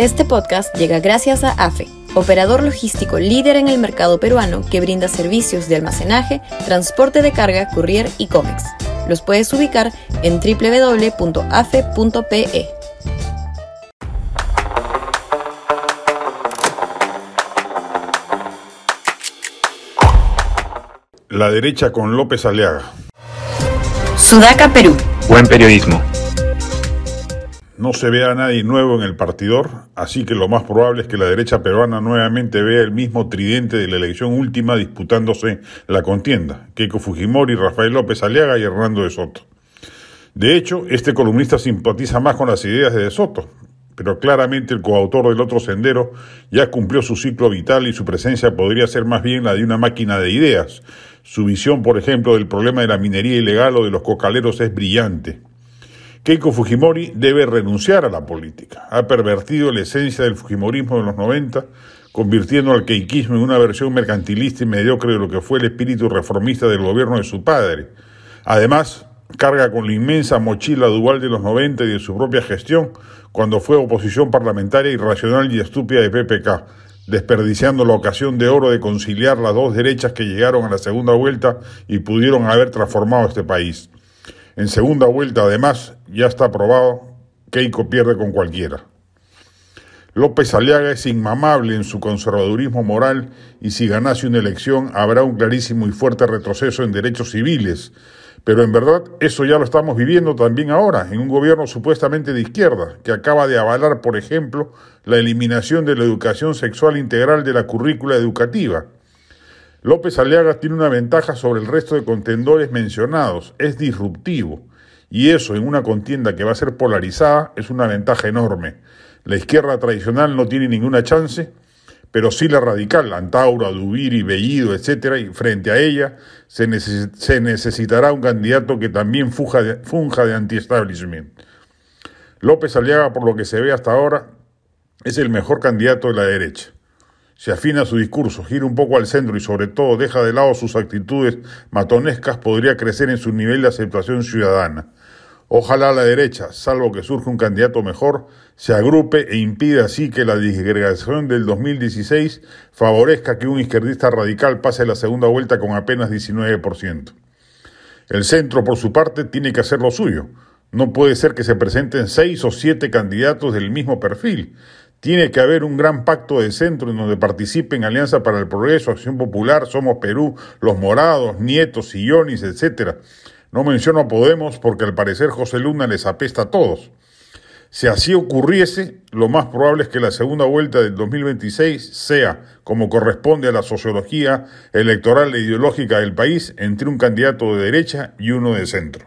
Este podcast llega gracias a AFE, operador logístico líder en el mercado peruano que brinda servicios de almacenaje, transporte de carga, courier y cómics. Los puedes ubicar en www.afe.pe. La derecha con López Aliaga. Sudaca, Perú. Buen periodismo. No se ve a nadie nuevo en el partidor, así que lo más probable es que la derecha peruana nuevamente vea el mismo tridente de la elección última disputándose la contienda, Keiko Fujimori, Rafael López Aliaga y Hernando de Soto. De hecho, este columnista simpatiza más con las ideas de De Soto, pero claramente el coautor del otro sendero ya cumplió su ciclo vital y su presencia podría ser más bien la de una máquina de ideas. Su visión, por ejemplo, del problema de la minería ilegal o de los cocaleros es brillante. Keiko Fujimori debe renunciar a la política. Ha pervertido la esencia del Fujimorismo de los 90, convirtiendo al keikismo en una versión mercantilista y mediocre de lo que fue el espíritu reformista del gobierno de su padre. Además, carga con la inmensa mochila dual de los 90 y de su propia gestión, cuando fue oposición parlamentaria irracional y estúpida de PPK, desperdiciando la ocasión de oro de conciliar las dos derechas que llegaron a la segunda vuelta y pudieron haber transformado este país. En segunda vuelta, además, ya está probado, Keiko pierde con cualquiera. López Aliaga es inmamable en su conservadurismo moral y si ganase una elección habrá un clarísimo y fuerte retroceso en derechos civiles. Pero en verdad eso ya lo estamos viviendo también ahora, en un gobierno supuestamente de izquierda, que acaba de avalar, por ejemplo, la eliminación de la educación sexual integral de la currícula educativa. López Aliaga tiene una ventaja sobre el resto de contendores mencionados, es disruptivo. Y eso en una contienda que va a ser polarizada es una ventaja enorme. La izquierda tradicional no tiene ninguna chance, pero sí la radical, Antauro, Dubiri, Bellido, etc. Y frente a ella se, necesitará un candidato que también funja de, funja de anti-establishment. López Aliaga, por lo que se ve hasta ahora, es el mejor candidato de la derecha se afina su discurso, gira un poco al centro y sobre todo deja de lado sus actitudes matonescas, podría crecer en su nivel de aceptación ciudadana. Ojalá la derecha, salvo que surja un candidato mejor, se agrupe e impida así que la disgregación del 2016 favorezca que un izquierdista radical pase la segunda vuelta con apenas 19%. El centro, por su parte, tiene que hacer lo suyo. No puede ser que se presenten seis o siete candidatos del mismo perfil. Tiene que haber un gran pacto de centro en donde participen Alianza para el Progreso, Acción Popular, Somos Perú, Los Morados, Nietos, Sillonis, etc. No menciono a Podemos porque al parecer José Luna les apesta a todos. Si así ocurriese, lo más probable es que la segunda vuelta del 2026 sea, como corresponde a la sociología electoral e ideológica del país, entre un candidato de derecha y uno de centro.